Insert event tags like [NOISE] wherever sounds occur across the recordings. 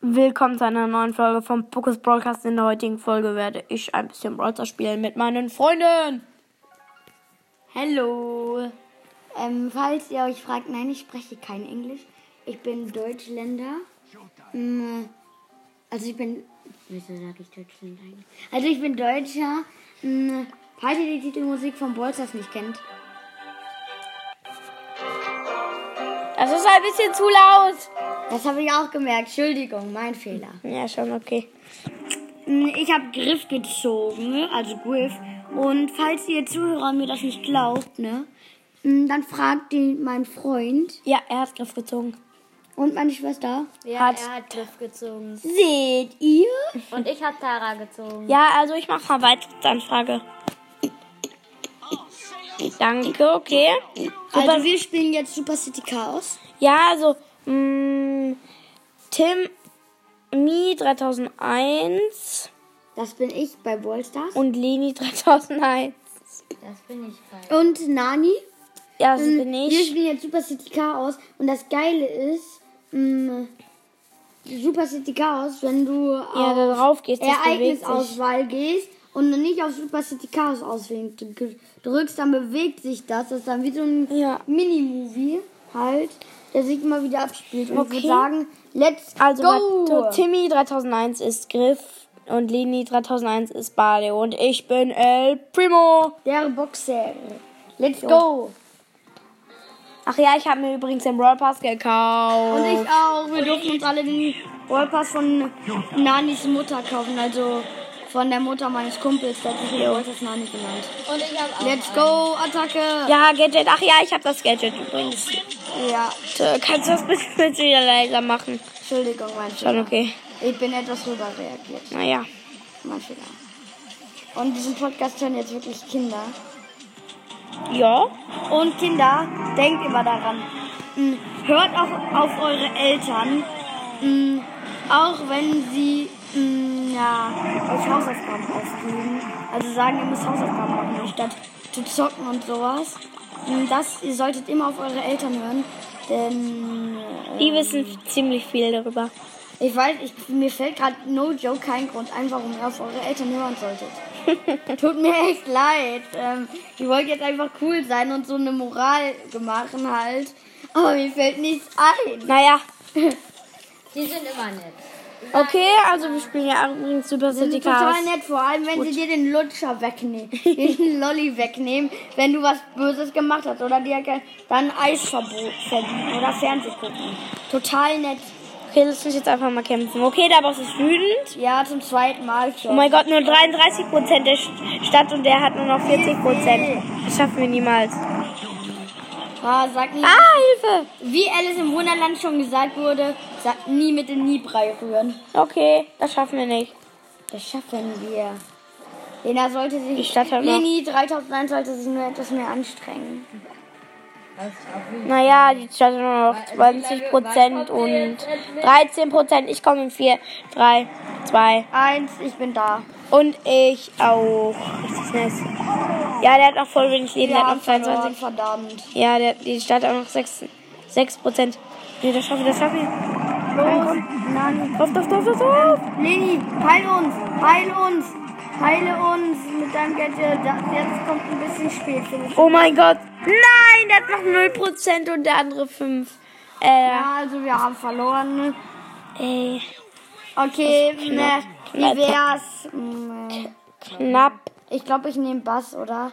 Willkommen zu einer neuen Folge vom Pokus Broadcast. In der heutigen Folge werde ich ein bisschen Brawler spielen mit meinen Freunden. Hallo. Ähm, falls ihr euch fragt, nein, ich spreche kein Englisch. Ich bin Deutschländer. Mm, Also ich bin. Wieso sage ich Deutschländer eigentlich? Also ich bin Deutscher. Mm, Falls ihr die Titelmusik von Bolzers nicht kennt. Das ist ein bisschen zu laut. Das habe ich auch gemerkt. Entschuldigung, mein Fehler. Ja, schon okay. Mm, Ich habe Griff gezogen, also Griff. Und falls ihr Zuhörer mir das nicht glaubt, ne, mm, dann fragt den mein Freund Ja, er hat Griff gezogen. und meine Schwester. Ja, Hat- er hat Griff gezogen. Seht ihr? Und ich habe Tara gezogen. Ja, also ich mache mal Beitrittsanfrage. Danke, okay. Super. Also wir spielen jetzt Super City Chaos. Ja, also mh, Tim Mi 3001 Das bin ich bei Ballstars. und Leni 3001. [LAUGHS] Das bin ich bei. Und Nani. Ja, das bin Ähm, Wir ich. spielen jetzt Super City Chaos. Und das Geile ist, mh, Super City Chaos, wenn du Ja, auf da drauf gehst. Ereignisauswahl gehst und nicht auf Super City Chaos auswählen drückst, dann bewegt sich das. Das ist dann wie so ein Ja. Mini-Movie halt, der sich immer wieder abspielt. Und ich Okay. würde sagen, let's Also go! Timmy 3001 ist Griff und Leni 3001 ist Bale und ich bin El Primo. Der Boxer. Let's go! Ach ja, ich habe mir übrigens den Brawl Pass gekauft. Und ich auch. Wir durften uns alle den Wallpass von Nanis Mutter kaufen. Also von der Mutter meines Kumpels. Der hat sich den Wallpass Nani genannt. Und ich habe auch. Let's go, Attacke! Ja, Gadget. Ach ja, ich habe das Gadget übrigens. Ja, Äh, Kannst du das bitte wieder leiser machen? Entschuldigung, mein Schon Fehler. okay. Ich bin etwas rüberreagiert. Naja. Mein Fehler. Und diesen Podcast hören jetzt wirklich Kinder. Ja. Und Kinder, denkt immer daran. mh, Hört auch auf eure Eltern. mh, Auch wenn sie mh, ja, euch Hausaufgaben aufgeben. Also sagen, ihr müsst Hausaufgaben machen, anstatt zu zocken und sowas. Mh, Das, ihr solltet immer auf eure Eltern hören. Denn äh, Die wissen ziemlich viel darüber. ich weiß, ich, mir fällt gerade no joke kein Grund ein, warum ihr auf eure Eltern hören solltet. [LAUGHS] Tut mir echt leid. Ähm, ich wollte jetzt einfach cool sein und so eine Moral machen halt. Aber mir fällt nichts ein. Naja. [LAUGHS] Die sind immer nett. Okay, also wir spielen ja übrigens Super Das City ist total Cars. nett, vor allem wenn sie dir den Lutscher wegnehmen, [LAUGHS] den Lolli wegnehmen, wenn du was Böses gemacht hast oder dir dann Eisverbot verbieten oder Fernseh gucken. Total nett. Okay, lass uns jetzt einfach mal kämpfen. Okay, der Boss ist wütend. Ja, zum zweiten Mal Oh schon. mein Gott, nur 33% der St- Stadt und der hat nur noch 40%. Das schaffen wir niemals. Ah, sag nie. Ah, Hilfe! Wie Alice im Wunderland schon gesagt wurde, sagt nie mit dem Niebrei rühren. Okay, das schaffen wir nicht. Das schaffen wir. Lena sollte sich. Die Stadt hat Leni 3001 sollte sich nur etwas mehr anstrengen. Naja, die Stadt hat nur noch 20% und 13%. Ich komme in 4, 3, 2 Eins, ich bin da. und ich auch. Richtig nice. Ja, der hat noch voll wenig Leben. Der hat noch verloren, 22. verdammt. Ja, der, die Stadt hat noch 6, 6%. Nee, das schaffen wir, das schaffen wir. Los, Nani. Auf, auf, auf, auf, auf. Leni, heil uns, heil uns, heile uns mit deinem Gadget. Das jetzt kommt ein bisschen spät, finde ich. Oh mein Gott. Nein, der hat noch 0% und der andere 5. Äh, Ja, also wir haben verloren. ey, Okay, ne, wie wär's? Mm, knapp. Ich glaube, ich nehme Bass, oder?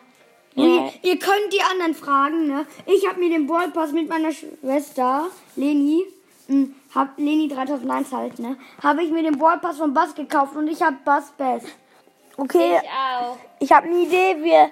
Ja. Ihr, ihr könnt die anderen fragen, ne? Ich habe mir den Ballpass mit meiner Schwester, Leni, mh, hab Leni 3001 halt, ne? Habe ich mir den Ballpass von Bass gekauft und ich habe Bass Best. Okay, Ich auch. ich habe eine Idee. Wir,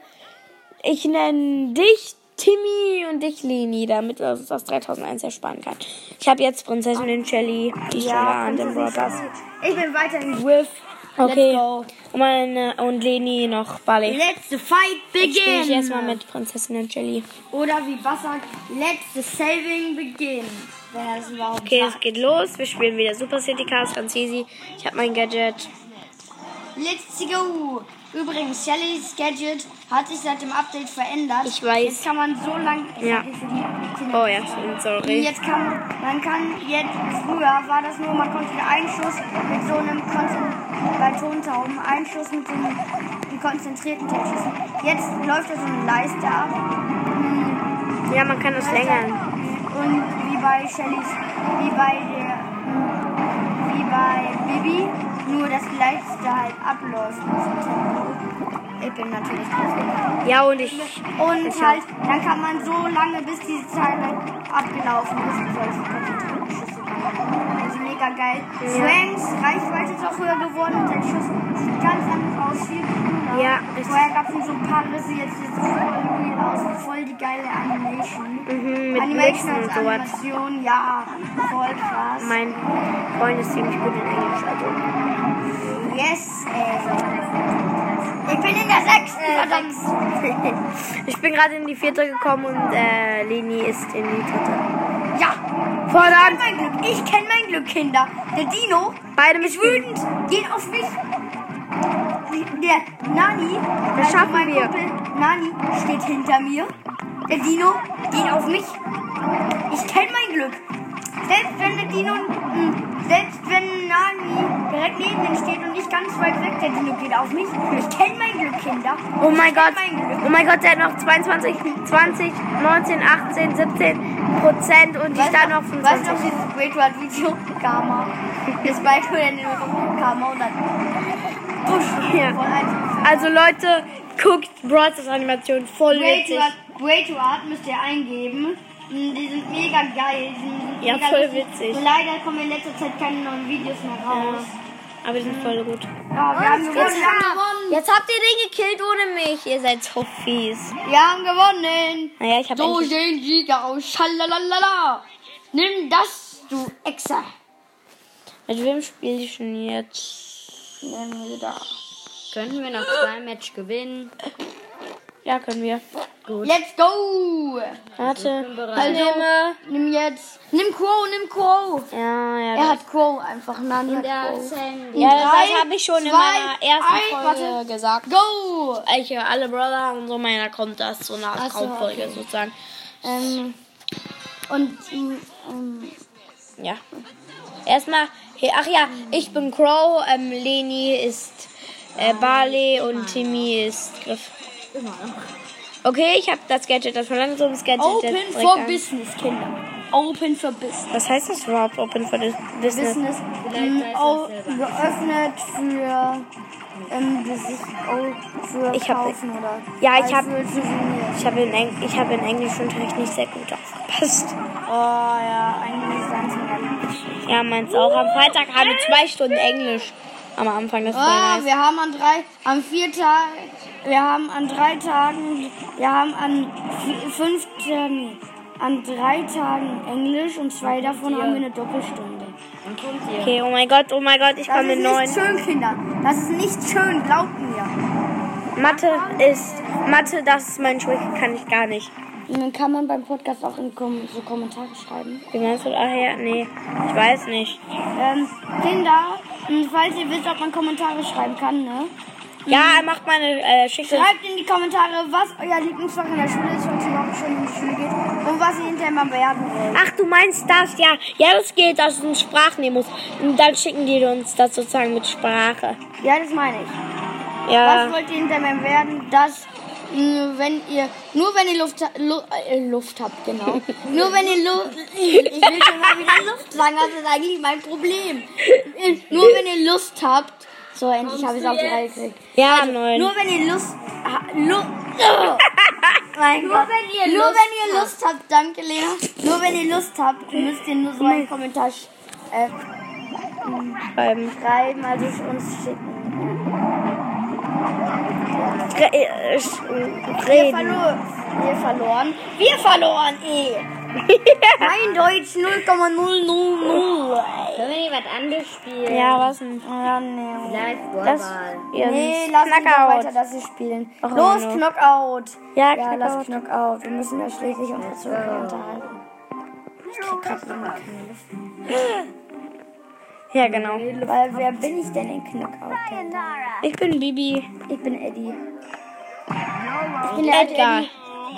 ich nenne dich Timmy und dich Leni, damit wir uns das 3001 ersparen kann. Ich habe jetzt Prinzessin Shelly, die an dem Prinzessin Broadcast. Ich bin weiterhin Griff. Okay. Let's. Und, meine, und Leni noch Bali. Let the fight spiele ich begin. erstmal mit Prinzessin Shelly. Oder wie Bass sagt, let the saving begin. Okay, es geht los. Wir spielen wieder Super City Cars, ganz easy. Ich habe mein Gadget. Let's go. Übrigens, Shellys Gadget hat sich seit dem Update verändert. Ich weiß. Jetzt kann man so lang. Ja. Für die Kinder- Oh ja, sorry. Jetzt kann man, man kann jetzt, früher war das nur, man konnte einen Schuss mit so einem, Konzen bei Tontauben, einen Schuss mit so einem, konzentrierten Tod schießen. Jetzt läuft da so eine Leiste ab. Hm, Ja, man kann das länger. Und wie bei Shellys, wie bei der, wie bei Bibi, nur dass die Leiste halt abläuft. Ich bin natürlich drauf. Ja, und ich. Und Ich halt, dann kann man so lange, bis diese Zeit abgelaufen ist, mega geil. Swanks Reichweite ist auch höher geworden und sein Schuss sieht ganz anders aus, viel cooler. Ja. Vorher gab es nur so ein paar Risse, jetzt sieht es voll real aus, voll die geile Animation. Mhm, mit Animation Blitzen als. Animation, ja, voll krass. Mein Freund ist ziemlich gut in Englisch, also. yes, ey. Ich bin in der sechsten, verdammt. [LAUGHS] Ich bin gerade in die vierte gekommen und äh, Leni ist in die dritte. Ja, Verdammt! mein Glück. Ich kenne mein Glück, Kinder. Der Dino Beide ist wütend. Geht auf mich. Der Nani, Das also schaffen mein wir. Kumpel Nani, steht hinter mir. Der Dino geht auf mich. Ich kenne mein Glück. Selbst wenn der Dino, mh, selbst wenn Nani direkt neben ihm steht und nicht ganz weit weg, der Dino geht auf mich. Ich kenne mein Glück, Kinder. Oh mein Ich Gott! mein Glück. Oh mein Gott, der hat noch 22, 20, 19, 18, 17 Prozent und ich da noch Weißt du noch 25. dieses Great World Video? Karma. Das Spike oder den Karma und dann. Busch. Ja. Also Leute, guckt Brawls Animation voll Great witzig. Great Art müsst ihr eingeben. Mm, Die sind mega geil. Die sind Ja, mega voll lustig. witzig. Leider kommen in letzter Zeit keine neuen Videos mehr raus. Aber die sind voll gut. Ja, wir. Wir haben gewonnen. Jetzt habt ihr den gekillt ohne mich. Ihr seid so fies. Wir haben gewonnen. Naja, ich habe So sehen Sieger aus. Schalalala. Nimm das, du Exa. Mit wem spiele ich denn jetzt? Nehmen wir da. Könnten wir noch zwei Match gewinnen? Ja, können wir. Let's go. Warte. Also, Nehme. nimm jetzt. Nimm Crow, nimm Crow. Ja, ja. Er hat Crow einfach. Nani hat Der Crow. Ja, Drei, das habe ich schon in zwei, meiner ersten eins, Folge warte. gesagt. Go. Ich höre alle Brother und so, meiner kommt das so eine Art Ach so, Traumfolge okay. sozusagen. Ähm, und ähm, ähm, Ja. Erstmal, ach ja, ich bin Crow, ähm, Leni ist äh, Barley und Timmy ist Griff. Immer noch. Okay, ich habe das Gadget, das Verlangsamungsgadget. Open jetzt for direkt an. Business, Kinder. Open for Business. Was heißt das überhaupt, Open for Business? Business ähm, au- selber. geöffnet für ähm, oh, für Ich hab- Kaufen oder Ja, ich hab- Souvenirs. Ich habe in, Eng ich habe in Englischunterricht nicht sehr gut aufgepasst. Oh ja, eigentlich ist ganz Ja, meins auch. Am Freitag haben wir zwei Stunden Englisch am Anfang. Das war Ah, nice. wir haben an drei, an vier Tagen, wir haben an drei Tagen, wir haben an fünf Tagen, an drei Tagen Englisch und zwei davon haben wir eine Doppelstunde. Okay, oh mein Gott, oh mein Gott, ich Das komme ist in neun. nicht schön, Kinder. Das ist nicht schön, glaubt mir. Mathe ist, Mathe, das ist mein Schwäche, kann ich gar nicht. Und dann kann man beim Podcast auch in Kom so Kommentare schreiben. Wie meinst du? Ach ja, nee, ich weiß nicht. Ähm, Kinder, falls ihr wisst, ob man Kommentare schreiben kann, ne? Ja, macht meine, äh, schickt uns. Schreibt in die Kommentare, was euer Lieblingsfach in der Schule ist, falls ihr überhaupt schon in die Schule geht. Und was ihr hinterher mal werden wollt. Ach, du meinst das, ja. Ja, das geht, dass du eine Sprache nehmen musst. Und dann schicken die uns das sozusagen mit Sprache. Ja, das meine ich. Ja. Was wollt ihr hinterher werden? Das, mh, wenn ihr, nur wenn ihr Luft, Lu, äh, Luft habt, genau. [LAUGHS] nur wenn ihr Luft, ich will schon mal wieder Luft sagen, das ist eigentlich mein Problem. Äh, Nur wenn ihr Lust habt, so endlich habe ich es auf die Reihe gekriegt. Ja, neun. Nur wenn ihr Lust, ha, Lu, oh, [LAUGHS] mein Gott. wenn ihr nur Lust wenn ihr Lust habt, danke Lena. Nur wenn ihr Lust habt, müsst ihr nur so einen Kommentar sch- äh, Schreiben. schreiben, also uns schicken. Re äh, Wir verloren. Wir verloren. Wir verloren, eh. [LAUGHS] Mein Deutsch 0,000. Können wir nicht was anderes spielen? ja, was denn? Ja, nee. Das, ja, Nee, lass uns doch weiter Knockout. das hier spielen. Ach, Los, no. Knockout. Ja, Ja, lass Knockout. Knockout. Wir müssen ja schließlich unsere Zuhörer unterhalten. Ich krieg grad immer keine Luft. Ja, genau. Weil wer bin ich denn in Knockout? Ich bin Bibi. Ich bin Eddie. Ich bin Edgar. Eddie.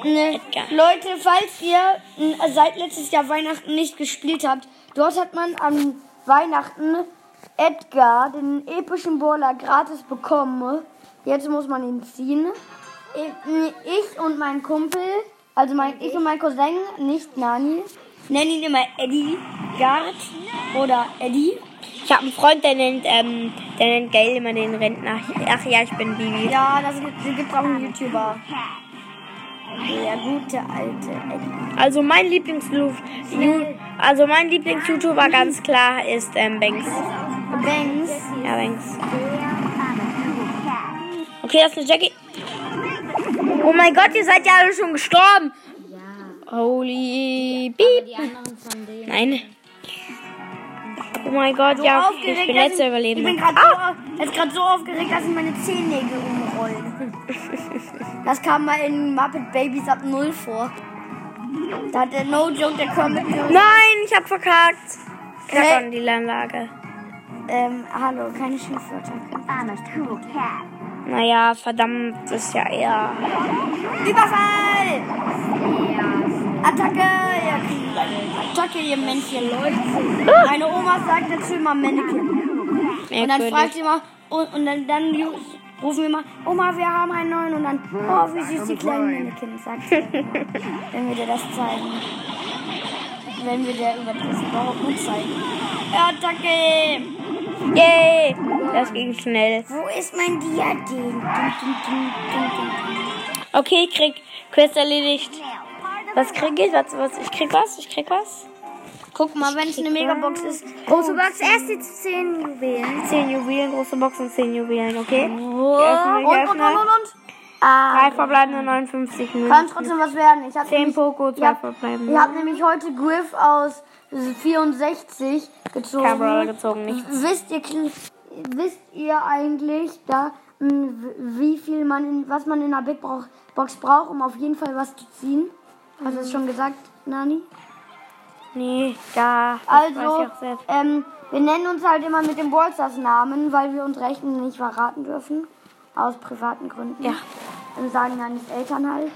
Ne, Edgar. Leute, falls ihr seit letztes Jahr Weihnachten nicht gespielt habt, dort hat man am Weihnachten Edgar, den epischen Brawler, gratis bekommen. Jetzt muss man ihn ziehen. Ich, und mein Kumpel, also mein, ich und mein Cousin, nicht Nani, nennen ihn immer Eddie Gard oder Eddie. Ich habe einen Freund, der nennt, ähm, der nennt Gail immer den Rentner. Ach ja, ich bin Bibi. Ja, das gibt, gibt auch einen YouTuber. Der gute alte Eddie. Also mein Lieblings also mein Lieblings-YouTuber ganz klar ist ähm, Banks. Banks. Ja, Banks. Okay, das ist eine Jackie. Oh mein Gott, ihr seid ja alle schon gestorben. Holy beep. Nein. Oh mein Gott, ja, ich bin letzter ich, ich bin Überlebender. gerade so, jetzt grad so aufgeregt, dass ich meine Zehennägel umrollen. [LAUGHS] Das kam mal in Muppet Babies ab Null vor. Da hat der No Joke, der Kermit Nein, ich hab verkackt. Knack an die Anlage. ähm, hallo, keine Schimpfwörter. Naja, verdammt, das ist ja eher. Überfall! Attacke! Ja, Attacke, ihr Männchen, Leute. Meine Oma sagt dazu immer Männchen. Und dann fragt sie immer, und, und dann, dann rufen wir immer, Oma, wir haben einen neuen. Und dann, oh, wie süß die kleinen Männchen, sagt sie. wenn wir dir das zeigen. Wenn wir dir über das überhaupt nur zeigen. Attacke! Yay! Das ging schnell. Wo ist mein Diadem? Okay, ich krieg Quest erledigt. Was krieg ich? Was, was, ich krieg was? Ich krieg was? Guck mal, wenn es eine Megabox ist. Große Box, erst die 10 Juwelen. 10 Juwelen, große Boxen, 10 Juwelen, okay? Oh, öffne, und, und, und, und, und. Ah, Drei verbleibende 59 kann Minuten. trotzdem was werden. Ich hab 10 nämlich- Poco, ich 2 hab- verbleibende. Ich habe nämlich heute Griff aus 64 gezogen. Brawler gezogen, nichts. Wisst ihr, wisst ihr eigentlich, da, wie viel man, in, was man in einer Big Box braucht, um auf jeden Fall was zu ziehen? Hast du es schon gesagt, Nani? Nee, da. Also, ähm, wir nennen uns halt immer mit dem Ballstars Namen, weil wir uns Rechten nicht verraten dürfen. Aus privaten Gründen. Ja. Dann sagen Nanis Eltern halt.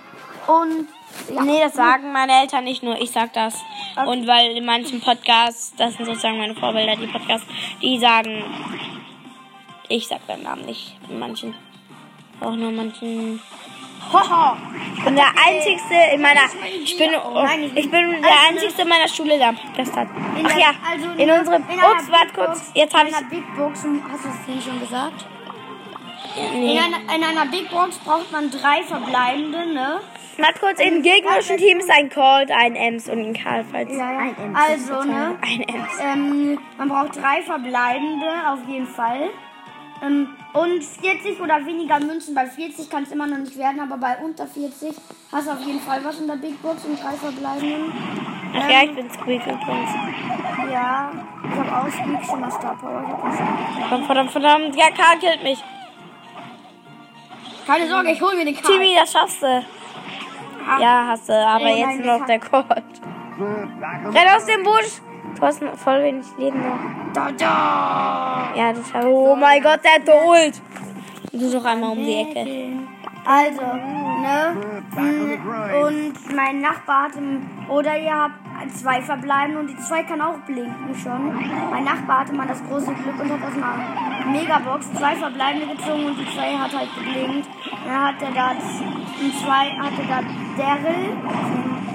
Und ja, Nee, das sagen meine Eltern nicht nur, ich sag das. Und weil in manchen Podcasts, das sind sozusagen meine Vorbilder, die Podcasts, die sagen, ich sag deinen Namen nicht. In manchen. Auch nur manchen. [LAUGHS] Ich bin der einzigste in meiner. Ich bin, Nein, ich bin der einzigste in meiner Schule, der Podcast hat. Ach ja, also in unserem. Ups, warte kurz. Box- Jetzt habe ich. In einer Big Box, hast du es denen schon gesagt? Nee. In, einer, in einer Big Box braucht man drei verbleibende, ne? Warte kurz, im gegnerischen Team ist ein Colt, ein Ems und ein Karl, falls. ja. Also, ne? Ein Ems. Ähm, man braucht drei verbleibende, auf jeden Fall. Ähm, und 40 oder weniger Münzen. Bei 40 kann es immer noch nicht werden, aber bei unter 40 hast du auf jeden Fall was in der Big Box und drei verbleibenden. Ach ja, ich bin Squeak übrigens. Ja, ich habe auch Squeak schon mal Star Power. Ich hab nicht Verdammt, verdammt, verdammt. Ja, Karl killt mich. Keine Sorge, ich hol mir den Karl. Timmy, das schaffst du. Ja, hast du, aber Ey, jetzt nein, noch der Colt. Renn aus dem Busch! Du hast noch voll wenig Leben noch. Da, da. Ja, du schaffst. Oh mein Gott, der hat geholt. Du doch einmal um die Ecke. Also, ne? mm, Und mein Nachbar hat im, oder ihr habt zwei verbleiben und die zwei kann auch blinken schon. Mein Nachbar hatte mal das große Glück und hat aus einer Megabox zwei verbleibende gezogen und die zwei hat halt geblinkt. Dann hat er da und zwei hatte da Daryl,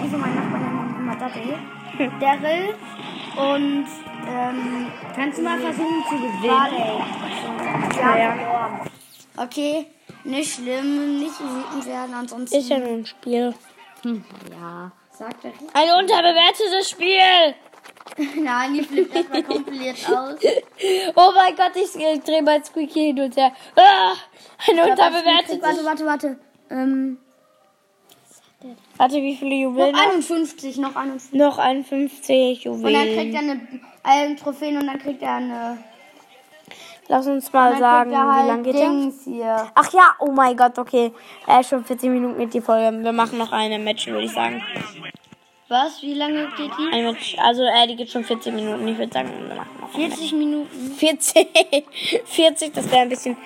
ich und mein Nachbar nennen immer Daryl. [LAUGHS] Daryl und ähm, Kannst du mal versuchen zu gewinnen? Ja, ja. Okay, nicht schlimm, nicht wütend werden, ansonsten. Ist ja nur ein Spiel. Ja. Sag doch. Ein unterbewertetes Spiel. [LAUGHS] Nein, die flippt erstmal komplett [LAUGHS] aus. Oh mein Gott, ich, ich drehe mein Squeaky hin und her. Ah, ein unterbewertetes. Warte, warte, warte. Ähm, Warte, wie viele Juwelen? noch 51, noch 51. Noch 51 Und dann kriegt er Juwelen. eine äh, Trophäen und dann kriegt er eine. Lass uns mal sagen, er wie halt lang geht? Dings hier. Ach ja, oh mein Gott, okay. Äh, schon 40 Minuten mit die Folge. Wir machen noch eine Match, würde ich sagen. Was? Wie lange geht die? Ein Match. Also, äh, die geht schon 40 Minuten. Ich würde sagen, wir machen noch 40 Minuten. 40. 40, [LAUGHS] das wäre ein bisschen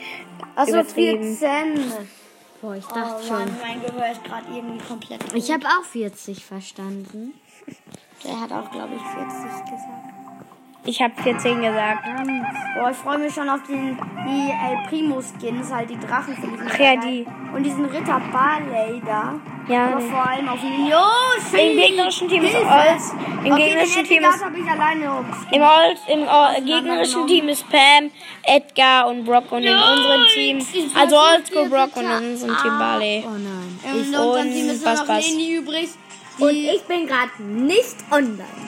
Achso, übertrieben. 14. Boah, ich Oh dachte Mann, schon. mein Gehör ist gerade irgendwie komplett. Ich habe auch 40 verstanden. Der hat auch, glaube ich, 40 gesagt. Ich habe 14 gesagt. Boah, ich freue mich schon auf den, die El Primo Skins, halt die Drachen finde ich. Ach ja, die. Und diesen Ritter Barley da. Ja, Aber nee. vor allem auf den Yoshi. Im gegnerischen Team ist. Ols. Im okay, gegnerischen Team ist ich alleine. Im, Old, im Old, gegnerischen Team ist Pam, Edgar und Brock und in unserem Team, also Oldschool Brock und in unserem Team Barley. Oh nein. In unserem Team ist nur noch. Leni übrig. Und Die ich bin gerade nicht online.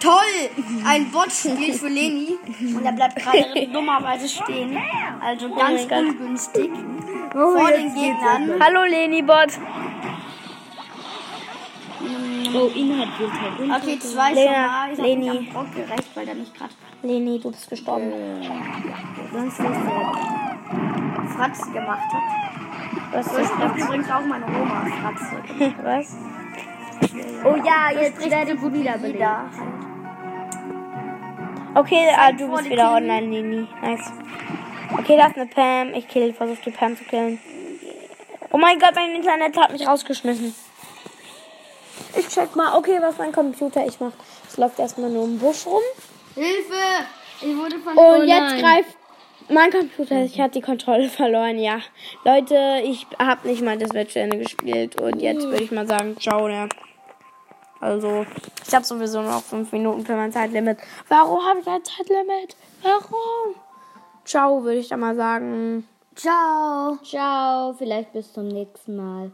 Toll ein Bot spielt für Leni und er bleibt gerade [LAUGHS] dummerweise stehen. Also ganz mein Gott. ungünstig vor den Gegnern. Hallo Leni Bot. Oh, Inhalt wird halt. Okay, zwei schon Lena, mal. Ich hab Leni. Brock gerecht, weil der mich gerade Leni, du bist gestorben. Sonst nicht so. Fratze gemacht hat. Was So ist spricht übrigens auch meine Oma Fratze. [LAUGHS] Was? Oh ja, jetzt werde ich gut wie wieder. Okay, ah, du bist wieder Killen. online, Leni. Nice. Okay, da ist eine Pam. Ich kill, versuche die Pam zu killen. Oh mein Gott, mein Internet hat mich rausgeschmissen. Ich check mal, okay, was mein Computer ich macht. Es läuft erstmal nur im Busch rum. Hilfe! Ich wurde von Und Oh jetzt greift mein Computer. Ich hatte die Kontrolle verloren, ja. Leute, ich habe nicht mal das Match zu Ende gespielt. Und jetzt würde ich mal sagen, ciao, ne? Also, ich habe sowieso noch fünf Minuten für mein Zeitlimit. Warum habe ich ein Zeitlimit? Warum? Ciao, würde ich dann mal sagen. Ciao. Ciao, vielleicht bis zum nächsten Mal.